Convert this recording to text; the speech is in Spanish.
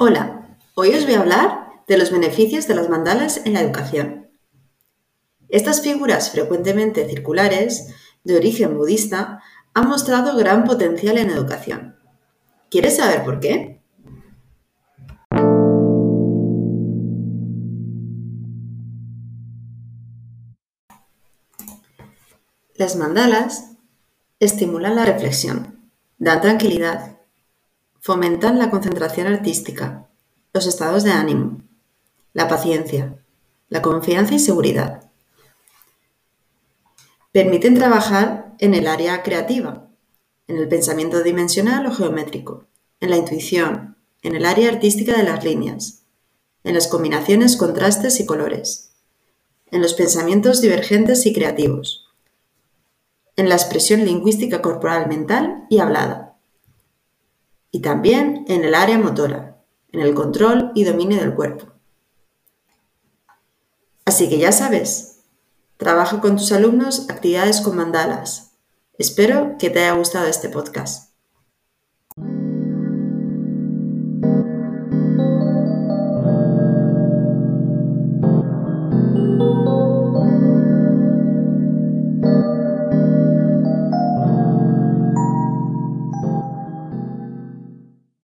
Hoy os voy a hablar de los beneficios de las mandalas en la educación. Estas figuras frecuentemente circulares, de origen budista, han mostrado gran potencial en educación. ¿Quieres saber por qué? Las mandalas estimulan la reflexión, dan tranquilidad, fomentan la concentración artística, los estados de ánimo, la paciencia, la confianza y seguridad. Permiten trabajar en el área creativa, en el pensamiento dimensional o geométrico, en la intuición, en el área artística de las líneas, en las combinaciones, contrastes y colores, en los pensamientos divergentes y creativos, en la expresión lingüística corporal mental y hablada, y también en el área motora, en el control y dominio del cuerpo. Así que ya sabes, trabaja con tus alumnos actividades con mandalas. Espero que te haya gustado este podcast.